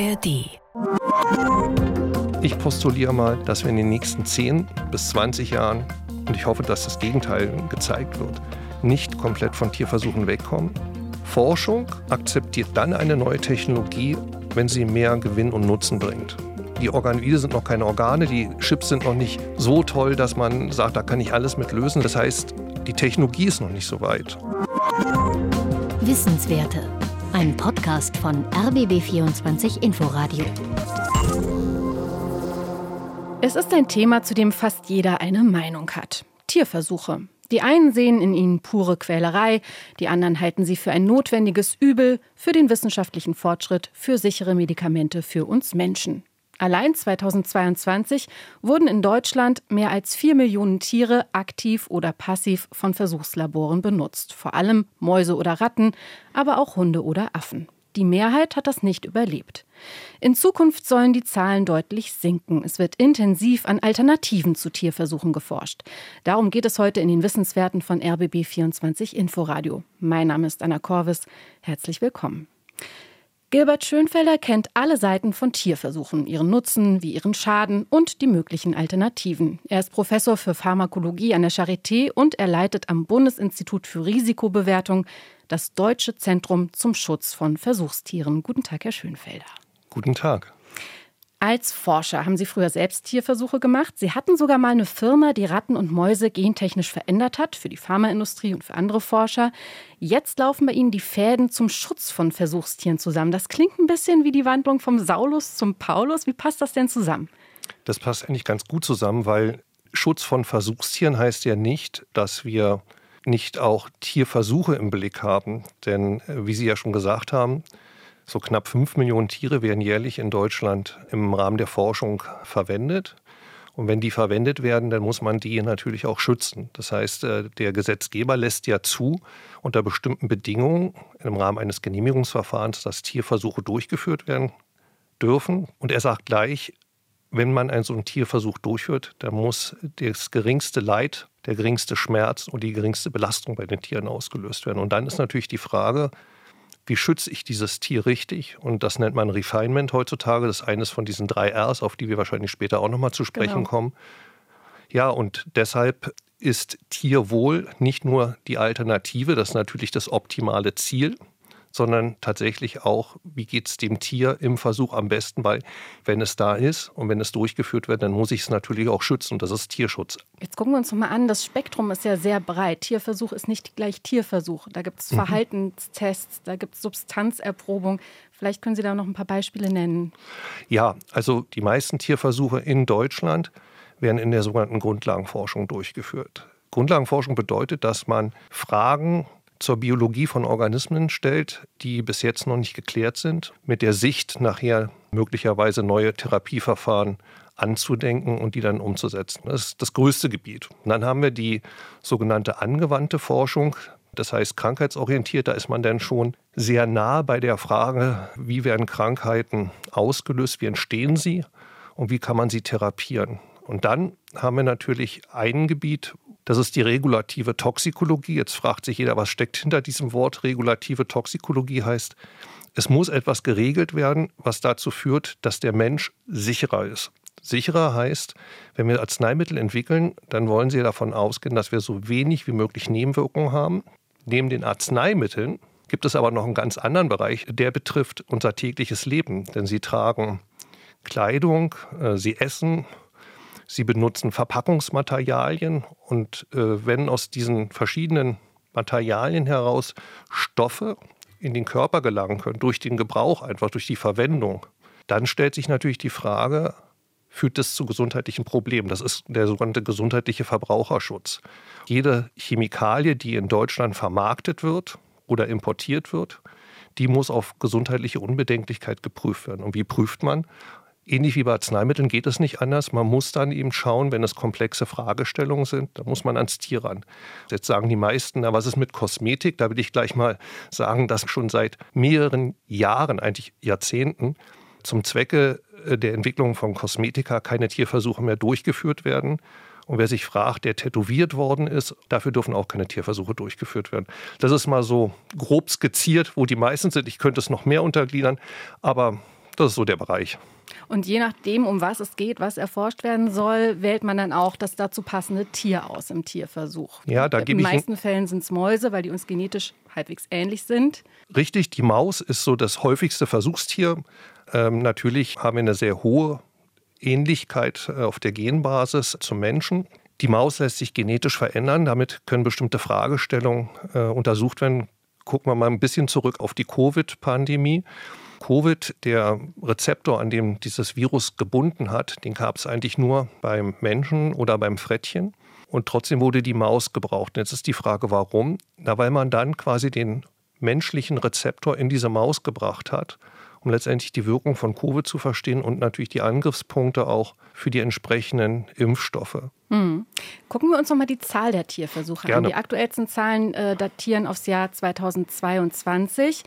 ARD. Ich postuliere mal, dass wir in den nächsten 10 bis 20 Jahren, und ich hoffe, dass das Gegenteil gezeigt wird, nicht komplett von Tierversuchen wegkommen. Forschung akzeptiert dann eine neue Technologie, wenn sie mehr Gewinn und Nutzen bringt. Die Organoide sind noch keine Organe, die Chips sind noch nicht so toll, dass man sagt, da kann ich alles mit lösen. Das heißt, die Technologie ist noch nicht so weit. Wissenswerte. Ein Podcast von RBB24 Inforadio. Es ist ein Thema, zu dem fast jeder eine Meinung hat. Tierversuche. Die einen sehen in ihnen pure Quälerei, die anderen halten sie für ein notwendiges Übel, für den wissenschaftlichen Fortschritt, für sichere Medikamente für uns Menschen. Allein 2022 wurden in Deutschland mehr als vier Millionen Tiere aktiv oder passiv von Versuchslaboren benutzt. Vor allem Mäuse oder Ratten, aber auch Hunde oder Affen. Die Mehrheit hat das nicht überlebt. In Zukunft sollen die Zahlen deutlich sinken. Es wird intensiv an Alternativen zu Tierversuchen geforscht. Darum geht es heute in den Wissenswerten von RBB24 Inforadio. Mein Name ist Anna Korvis. Herzlich willkommen. Gilbert Schönfelder kennt alle Seiten von Tierversuchen, ihren Nutzen wie ihren Schaden und die möglichen Alternativen. Er ist Professor für Pharmakologie an der Charité und er leitet am Bundesinstitut für Risikobewertung das Deutsche Zentrum zum Schutz von Versuchstieren. Guten Tag, Herr Schönfelder. Guten Tag. Als Forscher haben Sie früher selbst Tierversuche gemacht. Sie hatten sogar mal eine Firma, die Ratten und Mäuse gentechnisch verändert hat, für die Pharmaindustrie und für andere Forscher. Jetzt laufen bei Ihnen die Fäden zum Schutz von Versuchstieren zusammen. Das klingt ein bisschen wie die Wandlung vom Saulus zum Paulus. Wie passt das denn zusammen? Das passt eigentlich ganz gut zusammen, weil Schutz von Versuchstieren heißt ja nicht, dass wir nicht auch Tierversuche im Blick haben. Denn äh, wie Sie ja schon gesagt haben, so knapp fünf Millionen Tiere werden jährlich in Deutschland im Rahmen der Forschung verwendet. Und wenn die verwendet werden, dann muss man die natürlich auch schützen. Das heißt, äh, der Gesetzgeber lässt ja zu, unter bestimmten Bedingungen im Rahmen eines Genehmigungsverfahrens, dass Tierversuche durchgeführt werden dürfen. Und er sagt gleich, wenn man einen so einen Tierversuch durchführt, dann muss das geringste Leid, der geringste Schmerz und die geringste Belastung bei den Tieren ausgelöst werden. Und dann ist natürlich die Frage, wie schütze ich dieses Tier richtig? Und das nennt man Refinement heutzutage. Das ist eines von diesen drei Rs, auf die wir wahrscheinlich später auch nochmal zu sprechen genau. kommen. Ja, und deshalb ist Tierwohl nicht nur die Alternative, das ist natürlich das optimale Ziel, sondern tatsächlich auch, wie geht es dem Tier im Versuch am besten, weil wenn es da ist und wenn es durchgeführt wird, dann muss ich es natürlich auch schützen und das ist Tierschutz. Jetzt gucken wir uns noch mal an, das Spektrum ist ja sehr breit. Tierversuch ist nicht gleich Tierversuch. Da gibt es mhm. Verhaltenstests, da gibt es Substanzerprobung. Vielleicht können Sie da noch ein paar Beispiele nennen. Ja, also die meisten Tierversuche in Deutschland werden in der sogenannten Grundlagenforschung durchgeführt. Grundlagenforschung bedeutet, dass man Fragen zur Biologie von Organismen stellt, die bis jetzt noch nicht geklärt sind, mit der Sicht nachher möglicherweise neue Therapieverfahren anzudenken und die dann umzusetzen. Das ist das größte Gebiet. Und dann haben wir die sogenannte angewandte Forschung. Das heißt, krankheitsorientiert, da ist man dann schon sehr nah bei der Frage, wie werden Krankheiten ausgelöst, wie entstehen sie und wie kann man sie therapieren. Und dann haben wir natürlich ein Gebiet, das ist die regulative Toxikologie. Jetzt fragt sich jeder, was steckt hinter diesem Wort regulative Toxikologie heißt. Es muss etwas geregelt werden, was dazu führt, dass der Mensch sicherer ist. Sicherer heißt, wenn wir Arzneimittel entwickeln, dann wollen Sie davon ausgehen, dass wir so wenig wie möglich Nebenwirkungen haben. Neben den Arzneimitteln gibt es aber noch einen ganz anderen Bereich, der betrifft unser tägliches Leben. Denn Sie tragen Kleidung, äh, Sie essen, Sie benutzen Verpackungsmaterialien und äh, wenn aus diesen verschiedenen Materialien heraus Stoffe in den Körper gelangen können, durch den Gebrauch, einfach durch die Verwendung, dann stellt sich natürlich die Frage, führt das zu gesundheitlichen Problemen? Das ist der sogenannte gesundheitliche Verbraucherschutz. Jede Chemikalie, die in Deutschland vermarktet wird oder importiert wird, die muss auf gesundheitliche Unbedenklichkeit geprüft werden. Und wie prüft man? Ähnlich wie bei Arzneimitteln geht es nicht anders. Man muss dann eben schauen, wenn es komplexe Fragestellungen sind, da muss man ans Tier ran. Jetzt sagen die meisten, na, was ist mit Kosmetik? Da will ich gleich mal sagen, dass schon seit mehreren Jahren, eigentlich Jahrzehnten, zum Zwecke äh, der Entwicklung von Kosmetika keine Tierversuche mehr durchgeführt werden. Und wer sich fragt, der tätowiert worden ist, dafür dürfen auch keine Tierversuche durchgeführt werden. Das ist mal so grob skizziert, wo die meisten sind. Ich könnte es noch mehr untergliedern, aber Das ist so der Bereich. Und je nachdem, um was es geht, was erforscht werden soll, wählt man dann auch das dazu passende Tier aus im Tierversuch. Ja, da gebe In den meisten Fällen sind es Mäuse, weil die uns genetisch halbwegs ähnlich sind. Richtig, die Maus ist so das häufigste Versuchstier. Ähm, natürlich haben wir eine sehr hohe Ähnlichkeit äh, auf der Genbasis zum Menschen. Die Maus lässt sich genetisch verändern. Damit können bestimmte Fragestellungen äh, untersucht werden. Gucken wir mal ein bisschen zurück auf die Covid-Pandemie. Covid, der Rezeptor, an dem dieses Virus gebunden hat, den gab es eigentlich nur beim Menschen oder beim Frettchen. Und trotzdem wurde die Maus gebraucht. Und jetzt ist die Frage, warum? Na, weil man dann quasi den menschlichen Rezeptor in diese Maus gebracht hat um letztendlich die Wirkung von Covid zu verstehen und natürlich die Angriffspunkte auch für die entsprechenden Impfstoffe. Hm. Gucken wir uns nochmal die Zahl der Tierversuche Gerne. an. Die aktuellsten Zahlen äh, datieren aufs Jahr 2022.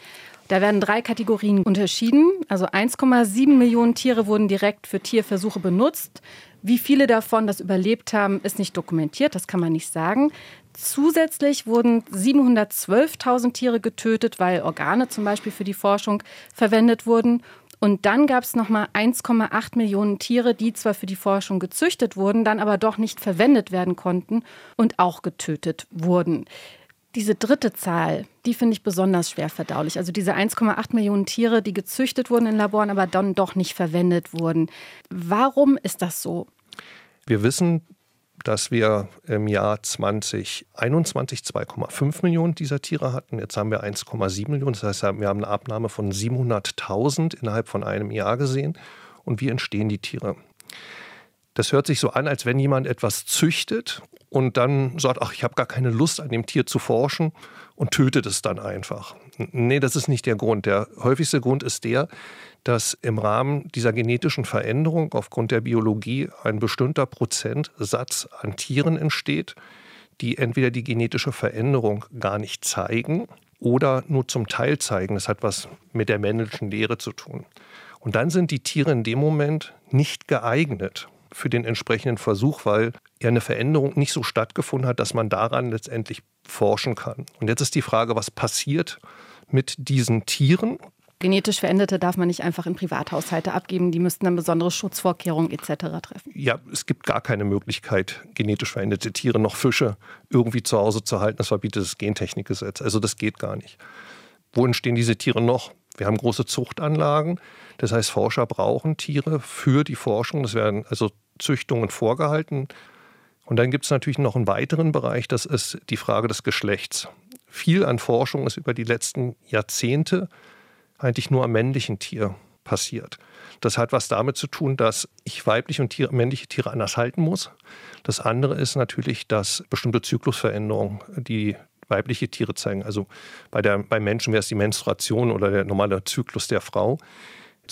Da werden drei Kategorien unterschieden. Also 1,7 Millionen Tiere wurden direkt für Tierversuche benutzt. Wie viele davon das überlebt haben, ist nicht dokumentiert, das kann man nicht sagen. Zusätzlich wurden 712.000 Tiere getötet, weil Organe zum Beispiel für die Forschung verwendet wurden. Und dann gab es nochmal 1,8 Millionen Tiere, die zwar für die Forschung gezüchtet wurden, dann aber doch nicht verwendet werden konnten und auch getötet wurden. Diese dritte Zahl, die finde ich besonders schwer verdaulich. Also diese 1,8 Millionen Tiere, die gezüchtet wurden in Laboren, aber dann doch nicht verwendet wurden. Warum ist das so? Wir wissen, dass wir im Jahr 2021 2,5 Millionen dieser Tiere hatten. Jetzt haben wir 1,7 Millionen. Das heißt, wir haben eine Abnahme von 700.000 innerhalb von einem Jahr gesehen. Und wie entstehen die Tiere? Das hört sich so an, als wenn jemand etwas züchtet und dann sagt, ach, ich habe gar keine Lust an dem Tier zu forschen und tötet es dann einfach. Nee, das ist nicht der Grund. Der häufigste Grund ist der, dass im Rahmen dieser genetischen Veränderung aufgrund der Biologie ein bestimmter Prozentsatz an Tieren entsteht, die entweder die genetische Veränderung gar nicht zeigen oder nur zum Teil zeigen. Das hat was mit der männlichen Lehre zu tun. Und dann sind die Tiere in dem Moment nicht geeignet für den entsprechenden Versuch, weil ja eine Veränderung nicht so stattgefunden hat, dass man daran letztendlich forschen kann. Und jetzt ist die Frage, was passiert mit diesen Tieren? Genetisch Veränderte darf man nicht einfach in Privathaushalte abgeben. Die müssten dann besondere Schutzvorkehrungen etc. treffen. Ja, es gibt gar keine Möglichkeit, genetisch veränderte Tiere noch Fische irgendwie zu Hause zu halten. Das verbietet das Gentechnikgesetz. Also das geht gar nicht. Wo entstehen diese Tiere noch? Wir haben große Zuchtanlagen. Das heißt, Forscher brauchen Tiere für die Forschung. Das werden also Züchtungen vorgehalten. Und dann gibt es natürlich noch einen weiteren Bereich, das ist die Frage des Geschlechts. Viel an Forschung ist über die letzten Jahrzehnte eigentlich nur am männlichen Tier passiert. Das hat was damit zu tun, dass ich weibliche und Tiere, männliche Tiere anders halten muss. Das andere ist natürlich, dass bestimmte Zyklusveränderungen, die weibliche Tiere zeigen, also bei der, beim Menschen wäre es die Menstruation oder der normale Zyklus der Frau,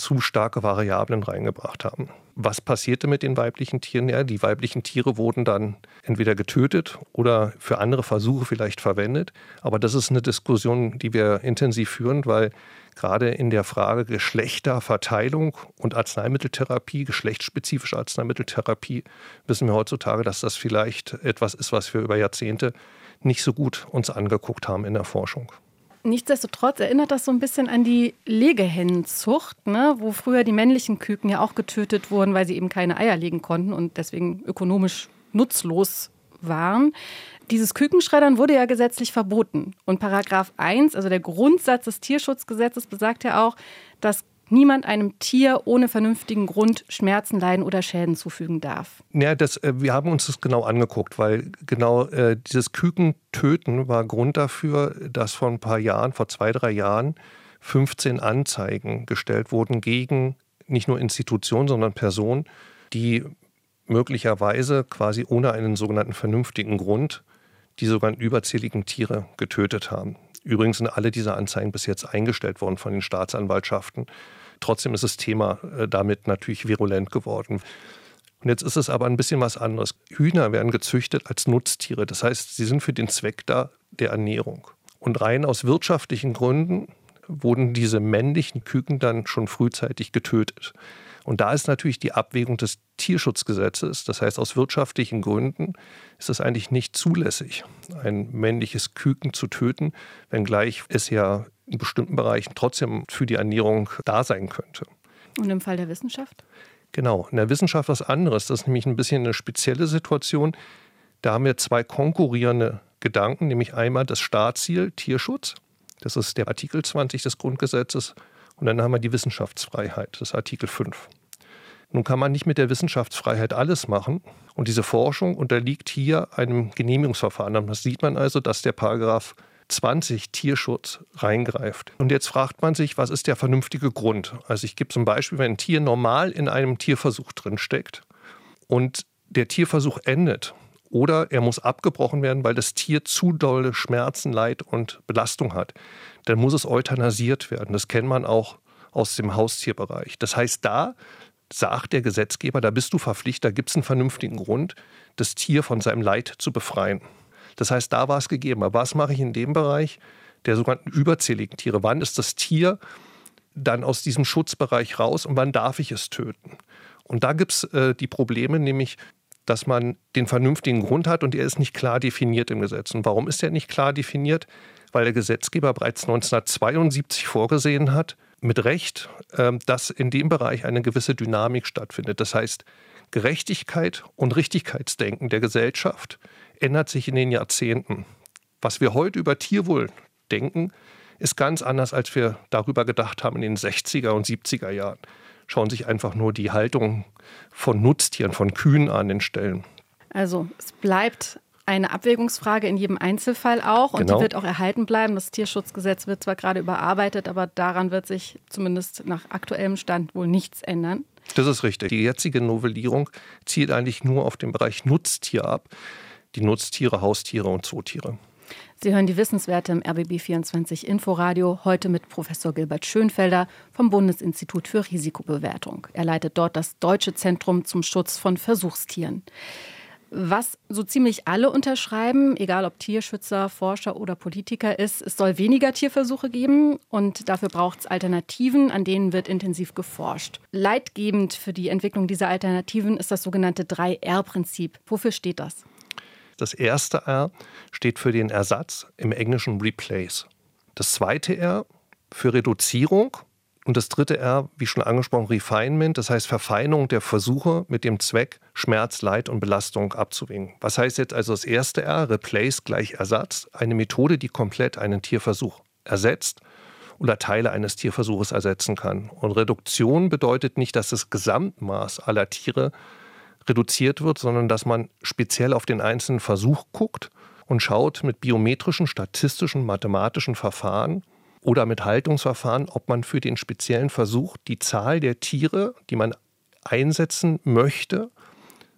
zu starke Variablen reingebracht haben. Was passierte mit den weiblichen Tieren? Ja, die weiblichen Tiere wurden dann entweder getötet oder für andere Versuche vielleicht verwendet. Aber das ist eine Diskussion, die wir intensiv führen, weil gerade in der Frage Geschlechterverteilung und Arzneimitteltherapie, geschlechtsspezifische Arzneimitteltherapie, wissen wir heutzutage, dass das vielleicht etwas ist, was wir über Jahrzehnte nicht so gut uns angeguckt haben in der Forschung. Nichtsdestotrotz erinnert das so ein bisschen an die Legehennenzucht, ne? wo früher die männlichen Küken ja auch getötet wurden, weil sie eben keine Eier legen konnten und deswegen ökonomisch nutzlos waren. Dieses Kükenschreddern wurde ja gesetzlich verboten. Und Paragraph 1, also der Grundsatz des Tierschutzgesetzes, besagt ja auch, dass niemand einem Tier ohne vernünftigen Grund Schmerzen, Leiden oder Schäden zufügen darf. Ja, das, äh, wir haben uns das genau angeguckt, weil genau äh, dieses Kükentöten war Grund dafür, dass vor ein paar Jahren, vor zwei, drei Jahren, 15 Anzeigen gestellt wurden gegen nicht nur Institutionen, sondern Personen, die möglicherweise quasi ohne einen sogenannten vernünftigen Grund die sogenannten überzähligen Tiere getötet haben. Übrigens sind alle diese Anzeigen bis jetzt eingestellt worden von den Staatsanwaltschaften. Trotzdem ist das Thema äh, damit natürlich virulent geworden. Und jetzt ist es aber ein bisschen was anderes. Hühner werden gezüchtet als Nutztiere. Das heißt, sie sind für den Zweck da der Ernährung. Und rein aus wirtschaftlichen Gründen wurden diese männlichen Küken dann schon frühzeitig getötet. Und da ist natürlich die Abwägung des Tierschutzgesetzes, das heißt aus wirtschaftlichen Gründen ist es eigentlich nicht zulässig, ein männliches Küken zu töten, wenngleich es ja in bestimmten Bereichen trotzdem für die Ernährung da sein könnte. Und im Fall der Wissenschaft? Genau, in der Wissenschaft was anderes. Das ist nämlich ein bisschen eine spezielle Situation. Da haben wir zwei konkurrierende Gedanken, nämlich einmal das Staatsziel Tierschutz. Das ist der Artikel 20 des Grundgesetzes. Und dann haben wir die Wissenschaftsfreiheit, das ist Artikel 5. Nun kann man nicht mit der Wissenschaftsfreiheit alles machen. Und diese Forschung unterliegt hier einem Genehmigungsverfahren. Das sieht man also, dass der Paragraph 20 Tierschutz reingreift. Und jetzt fragt man sich, was ist der vernünftige Grund? Also ich gebe zum Beispiel, wenn ein Tier normal in einem Tierversuch drin steckt und der Tierversuch endet oder er muss abgebrochen werden, weil das Tier zu dolle Schmerzen, Leid und Belastung hat, dann muss es euthanasiert werden. Das kennt man auch aus dem Haustierbereich. Das heißt, da sagt der Gesetzgeber, da bist du verpflichtet, da gibt es einen vernünftigen Grund, das Tier von seinem Leid zu befreien. Das heißt, da war es gegeben. Aber was mache ich in dem Bereich der sogenannten überzähligen Tiere? Wann ist das Tier dann aus diesem Schutzbereich raus und wann darf ich es töten? Und da gibt es äh, die Probleme, nämlich dass man den vernünftigen Grund hat und er ist nicht klar definiert im Gesetz. Und warum ist er nicht klar definiert? Weil der Gesetzgeber bereits 1972 vorgesehen hat, mit Recht, ähm, dass in dem Bereich eine gewisse Dynamik stattfindet. Das heißt, Gerechtigkeit und Richtigkeitsdenken der Gesellschaft ändert sich in den Jahrzehnten. Was wir heute über Tierwohl denken, ist ganz anders, als wir darüber gedacht haben in den 60er und 70er Jahren. Schauen sich einfach nur die Haltung von Nutztieren, von Kühen an den Stellen. Also es bleibt eine Abwägungsfrage in jedem Einzelfall auch und genau. die wird auch erhalten bleiben. Das Tierschutzgesetz wird zwar gerade überarbeitet, aber daran wird sich zumindest nach aktuellem Stand wohl nichts ändern. Das ist richtig. Die jetzige Novellierung zielt eigentlich nur auf den Bereich Nutztier ab. Die Nutztiere, Haustiere und Zootiere. Sie hören die Wissenswerte im RBB24 Inforadio, heute mit Professor Gilbert Schönfelder vom Bundesinstitut für Risikobewertung. Er leitet dort das Deutsche Zentrum zum Schutz von Versuchstieren. Was so ziemlich alle unterschreiben, egal ob Tierschützer, Forscher oder Politiker ist, es soll weniger Tierversuche geben und dafür braucht es Alternativen, an denen wird intensiv geforscht. Leitgebend für die Entwicklung dieser Alternativen ist das sogenannte 3R-Prinzip. Wofür steht das? Das erste R steht für den Ersatz, im Englischen Replace. Das zweite R für Reduzierung und das dritte R, wie schon angesprochen, Refinement, das heißt Verfeinerung der Versuche mit dem Zweck, Schmerz, Leid und Belastung abzuwägen. Was heißt jetzt also das erste R, Replace gleich Ersatz, eine Methode, die komplett einen Tierversuch ersetzt oder Teile eines Tierversuches ersetzen kann. Und Reduktion bedeutet nicht, dass das Gesamtmaß aller Tiere reduziert wird, sondern dass man speziell auf den einzelnen Versuch guckt und schaut mit biometrischen, statistischen, mathematischen Verfahren, oder mit Haltungsverfahren, ob man für den speziellen Versuch die Zahl der Tiere, die man einsetzen möchte,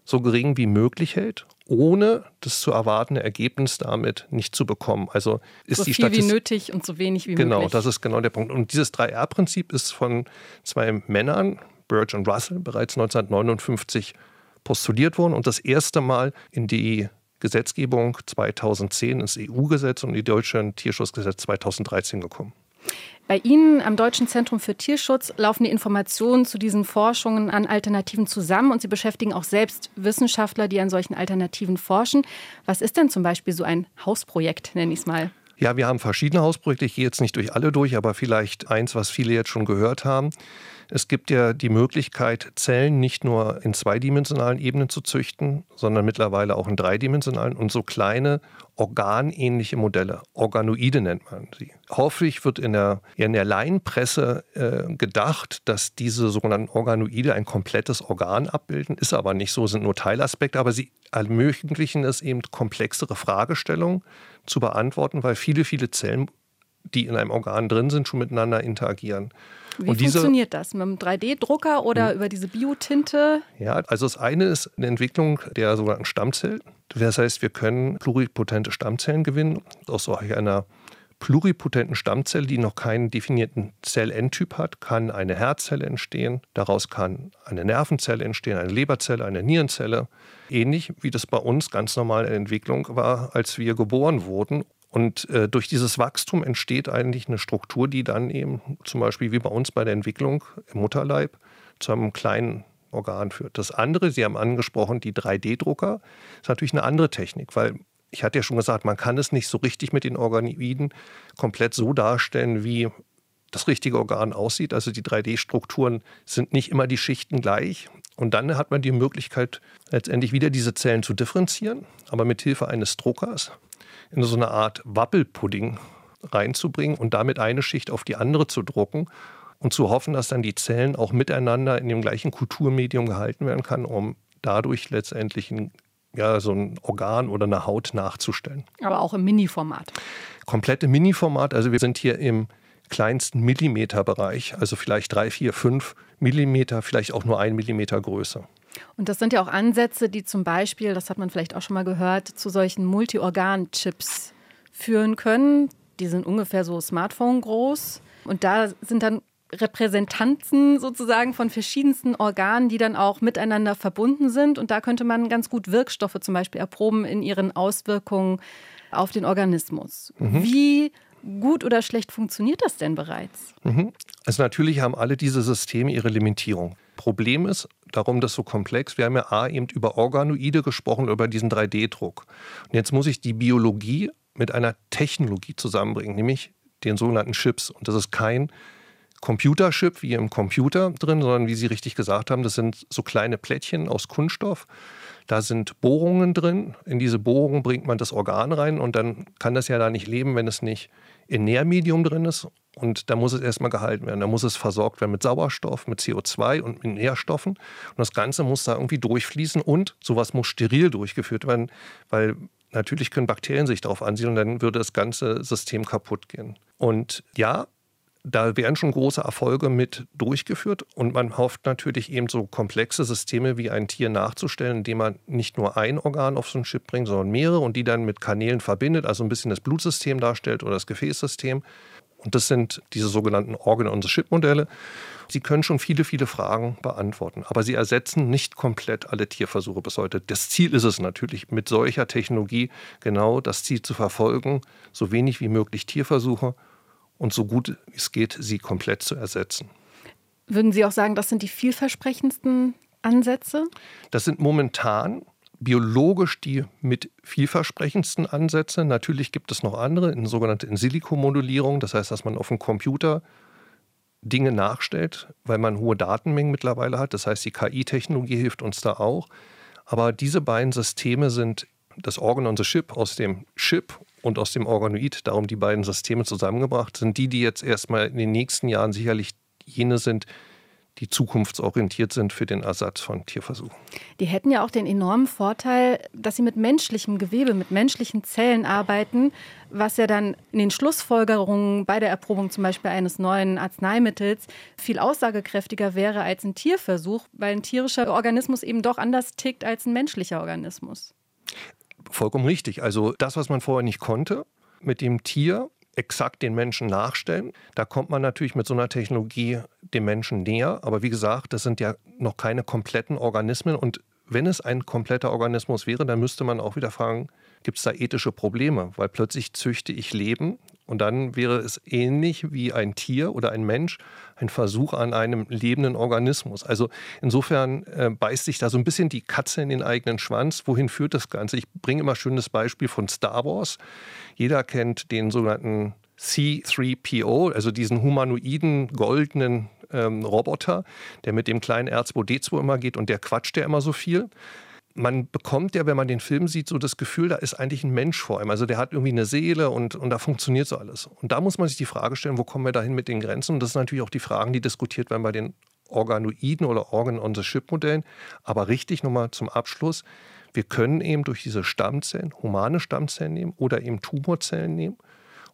so gering wie möglich hält, ohne das zu erwartende Ergebnis damit nicht zu bekommen. Also ist so die viel Statist wie nötig und so wenig wie genau, möglich. Genau, das ist genau der Punkt. Und dieses 3R-Prinzip ist von zwei Männern, Burge und Russell, bereits 1959 postuliert worden und das erste Mal in die Gesetzgebung 2010 ins EU-Gesetz und die deutsche Tierschutzgesetz 2013 gekommen. Bei Ihnen am Deutschen Zentrum für Tierschutz laufen die Informationen zu diesen Forschungen an Alternativen zusammen und Sie beschäftigen auch selbst Wissenschaftler, die an solchen Alternativen forschen. Was ist denn zum Beispiel so ein Hausprojekt, nenne ich es mal? Ja, wir haben verschiedene Hausprojekte. Ich gehe jetzt nicht durch alle durch, aber vielleicht eins, was viele jetzt schon gehört haben. Es gibt ja die Möglichkeit, Zellen nicht nur in zweidimensionalen Ebenen zu züchten, sondern mittlerweile auch in dreidimensionalen und so kleine organähnliche Modelle, Organoide nennt man sie. Hoffentlich wird in der, in der Laienpresse äh, gedacht, dass diese sogenannten Organoide ein komplettes Organ abbilden, ist aber nicht so, sind nur Teilaspekte, aber sie ermöglichen es eben komplexere Fragestellungen zu beantworten, weil viele, viele Zellen, die in einem Organ drin sind, schon miteinander interagieren. Wie und funktioniert das? Mit einem 3D-Drucker oder hm. über diese Biotinte? Ja, also das eine ist eine Entwicklung der sogenannten Stammzellen. Das heißt, wir können pluripotente Stammzellen gewinnen aus so einer pluripotenten Stammzelle, die noch keinen definierten Zellendtyp hat, kann eine Herzzelle entstehen. Daraus kann eine Nervenzelle entstehen, eine Leberzelle, eine Nierenzelle. Ähnlich wie das bei uns ganz normal in Entwicklung war, als wir geboren wurden. Und äh, durch dieses Wachstum entsteht eigentlich eine Struktur, die dann eben zum Beispiel wie bei uns bei der Entwicklung im Mutterleib zu einem kleinen Organ führt. Das andere, Sie haben angesprochen, die 3D-Drucker, ist natürlich eine andere Technik, weil ich hatte ja schon gesagt, man kann es nicht so richtig mit den Organoiden komplett so darstellen, wie das richtige Organ aussieht. Also die 3D-Strukturen sind nicht immer die Schichten gleich. Und dann hat man die Möglichkeit, letztendlich wieder diese Zellen zu differenzieren, aber mit Hilfe eines Druckers in so eine Art Wappelpudding reinzubringen und damit eine Schicht auf die andere zu drucken und zu hoffen, dass dann die Zellen auch miteinander in dem gleichen Kulturmedium gehalten werden kann, um dadurch letztendlich ein, ja, so ein Organ oder eine Haut nachzustellen. Aber auch im Mini-Format. Komplette Mini-Format. Also wir sind hier im kleinsten Millimeterbereich, also vielleicht drei, vier, fünf Millimeter, vielleicht auch nur ein Millimeter Größe. Und das sind ja auch Ansätze, die zum Beispiel, das hat man vielleicht auch schon mal gehört, zu solchen Multi-Organ-Chips führen können. Die sind ungefähr so Smartphone groß. Und da sind dann Repräsentanzen sozusagen von verschiedensten Organen, die dann auch miteinander verbunden sind. Und da könnte man ganz gut Wirkstoffe zum Beispiel erproben in ihren Auswirkungen auf den Organismus. Mhm. Wie gut oder schlecht funktioniert das denn bereits? Mhm. Also natürlich haben alle diese Systeme ihre Limitierung. Problem ist, darum das so komplex, wir haben ja A eben über Organoide gesprochen, über diesen 3D-Druck. Und jetzt muss ich die Biologie mit einer Technologie zusammenbringen, nämlich den sogenannten Chips. Und das ist kein Computerchip wie im Computer drin, sondern wie Sie richtig gesagt haben, das sind so kleine Plättchen aus Kunststoff. Da sind Bohrungen drin. In diese Bohrungen bringt man das Organ rein und dann kann das ja da nicht leben, wenn es nicht in Nährmedium drin ist. Und da muss es erstmal gehalten werden. Da muss es versorgt werden mit Sauerstoff, mit CO2 und mit Nährstoffen. Und das Ganze muss da irgendwie durchfließen und sowas muss steril durchgeführt werden, weil natürlich können Bakterien sich darauf ansiedeln, dann würde das ganze System kaputt gehen. Und ja, da werden schon große Erfolge mit durchgeführt und man hofft natürlich eben so komplexe Systeme wie ein Tier nachzustellen, indem man nicht nur ein Organ auf so einen Chip bringt, sondern mehrere und die dann mit Kanälen verbindet, also ein bisschen das Blutsystem darstellt oder das Gefäßsystem. Und das sind diese sogenannten Organ-on-the-Chip-Modelle. Sie können schon viele, viele Fragen beantworten, aber sie ersetzen nicht komplett alle Tierversuche bis heute. Das Ziel ist es natürlich, mit solcher Technologie genau das Ziel zu verfolgen, so wenig wie möglich Tierversuche und so gut es geht, sie komplett zu ersetzen. Würden Sie auch sagen, das sind die vielversprechendsten Ansätze? Das sind momentan biologisch die mit vielversprechendsten Ansätze. Natürlich gibt es noch andere, in sogenannte In-Silico-Modulierung. Das heißt, dass man auf dem Computer Dinge nachstellt, weil man hohe Datenmengen mittlerweile hat. Das heißt, die KI-Technologie hilft uns da auch. Aber diese beiden Systeme sind das Organ on the Chip aus dem Chip und aus dem Organoid, darum die beiden Systeme zusammengebracht, sind die, die jetzt erstmal in den nächsten Jahren sicherlich jene sind, die zukunftsorientiert sind für den Ersatz von Tierversuchen. Die hätten ja auch den enormen Vorteil, dass sie mit menschlichem Gewebe, mit menschlichen Zellen arbeiten, was ja dann in den Schlussfolgerungen bei der Erprobung zum Beispiel eines neuen Arzneimittels viel aussagekräftiger wäre als ein Tierversuch, weil ein tierischer Organismus eben doch anders tickt als ein menschlicher Organismus. Vollkommen richtig. Also das, was man vorher nicht konnte, mit dem Tier exakt den Menschen nachstellen. Da kommt man natürlich mit so einer Technologie dem Menschen näher. Aber wie gesagt, das sind ja noch keine kompletten Organismen. Und wenn es ein kompletter Organismus wäre, dann müsste man auch wieder fragen, gibt es da ethische Probleme? Weil plötzlich züchte ich Leben und dann wäre es ähnlich wie ein Tier oder ein Mensch, ein Versuch an einem lebenden Organismus. Also insofern äh, beißt sich da so ein bisschen die Katze in den eigenen Schwanz. Wohin führt das Ganze? Ich bringe immer ein schönes Beispiel von Star Wars. Jeder kennt den sogenannten C3PO, also diesen humanoiden goldenen ähm, Roboter, der mit dem kleinen R2D2 immer geht und der quatscht ja immer so viel man bekommt ja, wenn man den Film sieht, so das Gefühl, da ist eigentlich ein Mensch vor ihm. Also der hat irgendwie eine Seele und, und da funktioniert so alles. Und da muss man sich die Frage stellen, wo kommen wir dahin mit den Grenzen? Und das sind natürlich auch die Fragen, die diskutiert werden bei den Organoiden oder Organ-on-the-Chip-Modellen. Aber richtig nochmal zum Abschluss, wir können eben durch diese Stammzellen, humane Stammzellen nehmen oder eben Tumorzellen nehmen.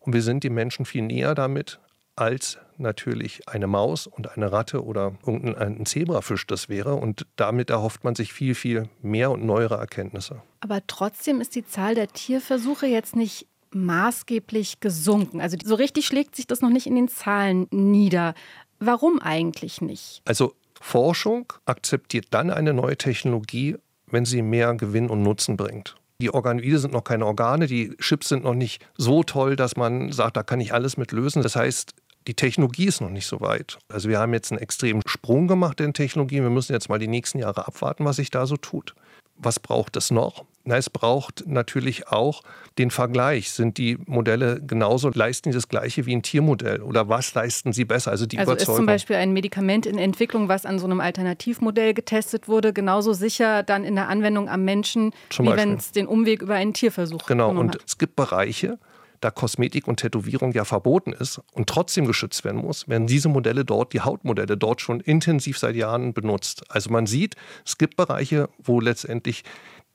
Und wir sind den Menschen viel näher damit, als natürlich eine Maus und eine Ratte oder irgendein Zebrafisch das wäre. Und damit erhofft man sich viel, viel mehr und neuere Erkenntnisse. Aber trotzdem ist die Zahl der Tierversuche jetzt nicht maßgeblich gesunken. Also so richtig schlägt sich das noch nicht in den Zahlen nieder. Warum eigentlich nicht? Also Forschung akzeptiert dann eine neue Technologie, wenn sie mehr Gewinn und Nutzen bringt. Die Organoide sind noch keine Organe, die Chips sind noch nicht so toll, dass man sagt, da kann ich alles mit lösen. Das heißt, die Technologie ist noch nicht so weit. Also wir haben jetzt einen extremen Sprung gemacht in Technologie. Wir müssen jetzt mal die nächsten Jahre abwarten, was sich da so tut. Was braucht es noch? Na, es braucht natürlich auch den Vergleich. Sind die Modelle genauso, leisten die das Gleiche wie ein Tiermodell? Oder was leisten sie besser? Also die also Überzeugung. ist zum Beispiel ein Medikament in Entwicklung, was an so einem Alternativmodell getestet wurde, genauso sicher dann in der Anwendung am Menschen, zum wie wenn es den Umweg über einen Tierversuch Genau, und hat. es gibt Bereiche, da Kosmetik und Tätowierung ja verboten ist und trotzdem geschützt werden muss, werden diese Modelle dort, die Hautmodelle dort schon intensiv seit Jahren benutzt. Also man sieht, es gibt Bereiche, wo letztendlich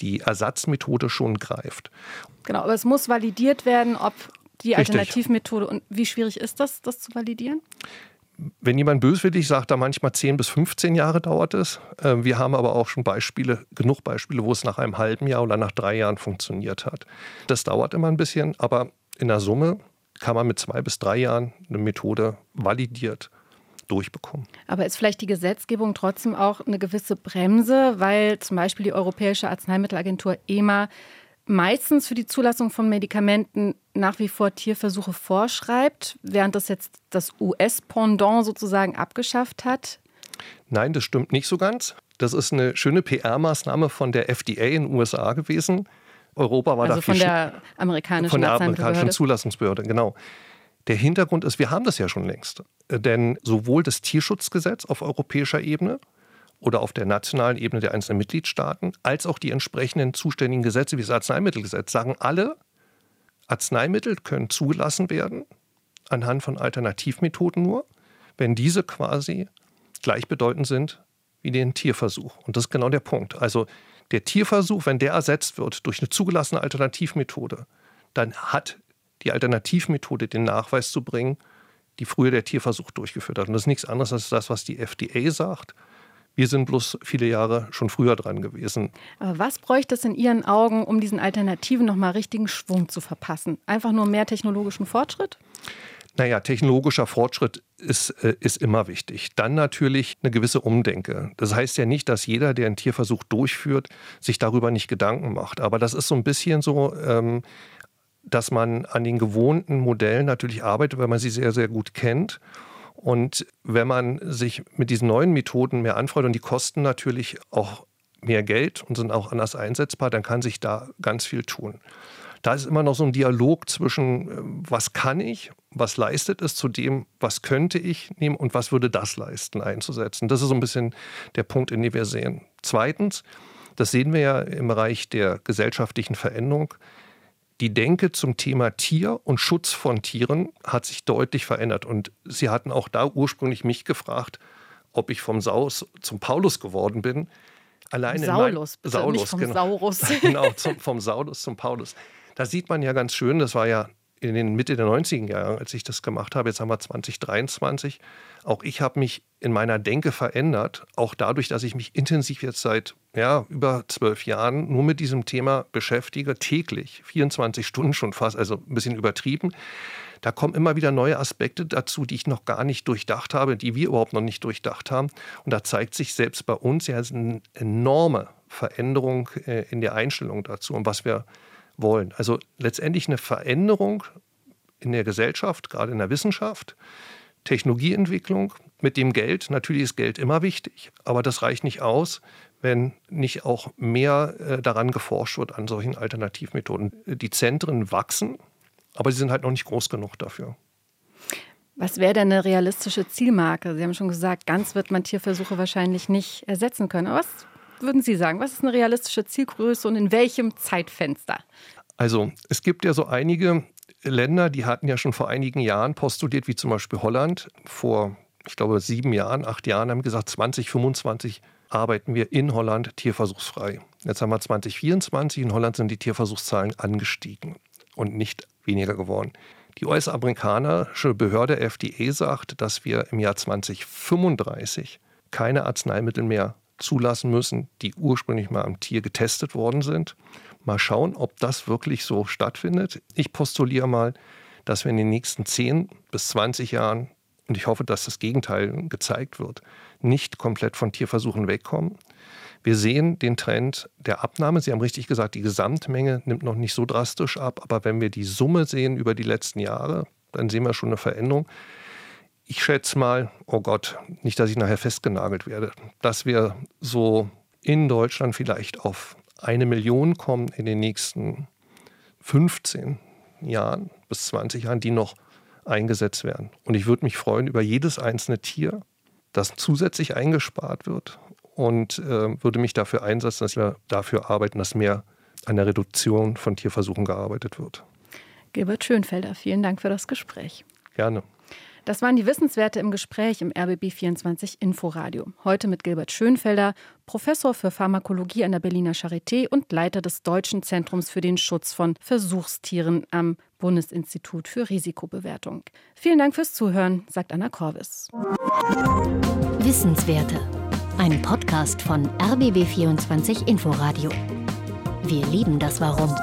die Ersatzmethode schon greift. Genau, aber es muss validiert werden, ob die Alternativmethode und wie schwierig ist das, das zu validieren? Wenn jemand böswillig sagt, da manchmal 10 bis 15 Jahre dauert es. Ähm, wir haben aber auch schon Beispiele, genug Beispiele, wo es nach einem halben Jahr oder nach drei Jahren funktioniert hat. Das dauert immer ein bisschen, aber in der Summe kann man mit zwei bis drei Jahren eine Methode validiert durchbekommen. Aber ist vielleicht die Gesetzgebung trotzdem auch eine gewisse Bremse, weil zum Beispiel die Europäische Arzneimittelagentur EMA meistens für die Zulassung von Medikamenten nach wie vor Tierversuche vorschreibt, während das jetzt das US-Pendant sozusagen abgeschafft hat? Nein, das stimmt nicht so ganz. Das ist eine schöne PR-Maßnahme von der FDA in den USA gewesen. Europa war also da von der amerikanischen, von der amerikanischen Zulassungsbehörde, genau. Der Hintergrund ist, wir haben das ja schon längst. Denn sowohl das Tierschutzgesetz auf europäischer Ebene oder auf der nationalen Ebene der einzelnen Mitgliedstaaten, als auch die entsprechenden zuständigen Gesetze wie das Arzneimittelgesetz sagen alle, Arzneimittel können zugelassen werden anhand von Alternativmethoden nur, wenn diese quasi gleichbedeutend sind wie den Tierversuch. Und das ist genau der Punkt. Also der Tierversuch, wenn der ersetzt wird durch eine zugelassene Alternativmethode, dann hat die Alternativmethode den Nachweis zu bringen, die früher der Tierversuch durchgeführt hat. Und das ist nichts anderes als das, was die FDA sagt. Wir sind bloß viele Jahre schon früher dran gewesen. Aber was bräuchte es in Ihren Augen, um diesen Alternativen nochmal richtigen Schwung zu verpassen? Einfach nur mehr technologischen Fortschritt? Naja, technologischer Fortschritt ist, äh, ist immer wichtig. Dann natürlich eine gewisse Umdenke. Das heißt ja nicht, dass jeder, der einen Tierversuch durchführt, sich darüber nicht Gedanken macht. Aber das ist so ein bisschen so, ähm, dass man an den gewohnten Modellen natürlich arbeitet, weil man sie sehr, sehr gut kennt. Und wenn man sich mit diesen neuen Methoden mehr anfreut und die kosten natürlich auch mehr Geld und sind auch anders einsetzbar, dann kann sich da ganz viel tun. Da ist immer noch so ein Dialog zwischen, äh, was kann ich, was leistet es, zu dem, was könnte ich nehmen und was würde das leisten, einzusetzen. Das ist so ein bisschen der Punkt, in dem wir sehen. Zweitens, das sehen wir ja im Bereich der gesellschaftlichen Veränderung, die Denke zum Thema Tier und Schutz von Tieren hat sich deutlich verändert. Und Sie hatten auch da ursprünglich mich gefragt, ob ich vom Saus zum Paulus geworden bin. Allein Saulus, bitte, Saulus, vom genau. Saurus. genau, zum, vom Saulus zum Paulus. Da sieht man ja ganz schön, das war ja in den Mitte der 90er Jahre, als ich das gemacht habe, jetzt haben wir 2023, auch ich habe mich in meiner Denke verändert, auch dadurch, dass ich mich intensiv jetzt seit ja, über zwölf Jahren nur mit diesem Thema beschäftige, täglich, 24 Stunden schon fast, also ein bisschen übertrieben. Da kommen immer wieder neue Aspekte dazu, die ich noch gar nicht durchdacht habe, die wir überhaupt noch nicht durchdacht haben. Und da zeigt sich selbst bei uns ja eine enorme Veränderung äh, in der Einstellung dazu und was wir wollen. Also letztendlich eine Veränderung in der Gesellschaft, gerade in der Wissenschaft, Technologieentwicklung mit dem Geld. Natürlich ist Geld immer wichtig, aber das reicht nicht aus, wenn nicht auch mehr äh, daran geforscht wird an solchen Alternativmethoden. Die Zentren wachsen, aber sie sind halt noch nicht groß genug dafür. Was wäre denn eine realistische Zielmarke? Sie haben schon gesagt, ganz wird man Tierversuche wahrscheinlich nicht ersetzen können. Aber was würden Sie sagen? Was ist eine realistische Zielgröße und in welchem Zeitfenster? Also es gibt ja so einige Länder, die hatten ja schon vor einigen Jahren postuliert, wie zum Beispiel Holland. Vor, ich glaube, sieben Jahren, acht Jahren haben gesagt, 2025 arbeiten wir in Holland tierversuchsfrei. Jetzt haben wir 2024, in Holland sind die Tierversuchszahlen angestiegen und nicht weniger geworden. Die US-amerikanische Behörde FDA sagt, dass wir im Jahr 2035 keine Arzneimittel mehr zulassen müssen, die ursprünglich mal am Tier getestet worden sind. Mal schauen, ob das wirklich so stattfindet. Ich postuliere mal, dass wir in den nächsten 10 bis 20 Jahren, und ich hoffe, dass das Gegenteil gezeigt wird, nicht komplett von Tierversuchen wegkommen. Wir sehen den Trend der Abnahme. Sie haben richtig gesagt, die Gesamtmenge nimmt noch nicht so drastisch ab. Aber wenn wir die Summe sehen über die letzten Jahre, dann sehen wir schon eine Veränderung. Ich schätze mal, oh Gott, nicht, dass ich nachher festgenagelt werde, dass wir so in Deutschland vielleicht auf eine Million kommen in den nächsten 15 Jahren bis 20 Jahren, die noch eingesetzt werden. Und ich würde mich freuen über jedes einzelne Tier, das zusätzlich eingespart wird und äh, würde mich dafür einsetzen, dass wir dafür arbeiten, dass mehr an der Reduktion von Tierversuchen gearbeitet wird. Gilbert Schönfelder, vielen Dank für das Gespräch. Gerne. Das waren die Wissenswerte im Gespräch im RBB24 Inforadio. Heute mit Gilbert Schönfelder, Professor für Pharmakologie an der Berliner Charité und Leiter des Deutschen Zentrums für den Schutz von Versuchstieren am Bundesinstitut für Risikobewertung. Vielen Dank fürs Zuhören, sagt Anna Korvis. Wissenswerte. Ein Podcast von RBB24 Inforadio. Wir lieben das Warum.